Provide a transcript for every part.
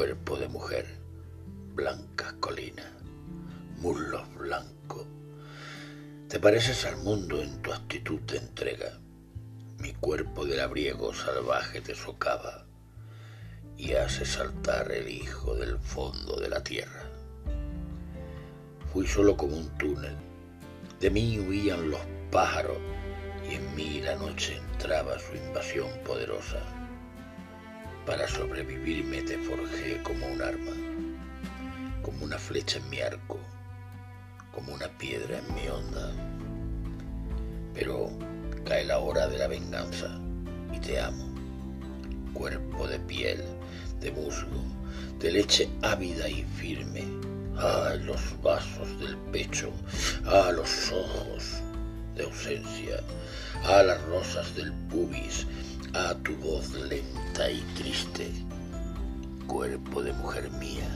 cuerpo de mujer, blancas colinas, muslos blancos. Te pareces al mundo en tu actitud de entrega. Mi cuerpo de labriego salvaje te socava y hace saltar el hijo del fondo de la tierra. Fui solo como un túnel. De mí huían los pájaros y en mí la noche entraba su invasión poderosa. Para sobrevivir me te forjé como un arma, como una flecha en mi arco, como una piedra en mi onda. Pero cae la hora de la venganza y te amo, cuerpo de piel, de musgo, de leche ávida y firme. Ah, los vasos del pecho, ah, los ojos de ausencia, ah, las rosas del pubis, ah, tu voz lenta y triste. Cuerpo de mujer mía,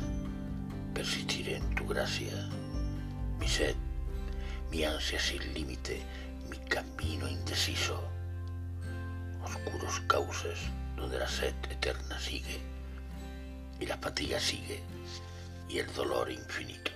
persistiré en tu gracia, mi sed, mi ansia sin límite, mi camino indeciso, oscuros cauces donde la sed eterna sigue y la fatiga sigue y el dolor infinito.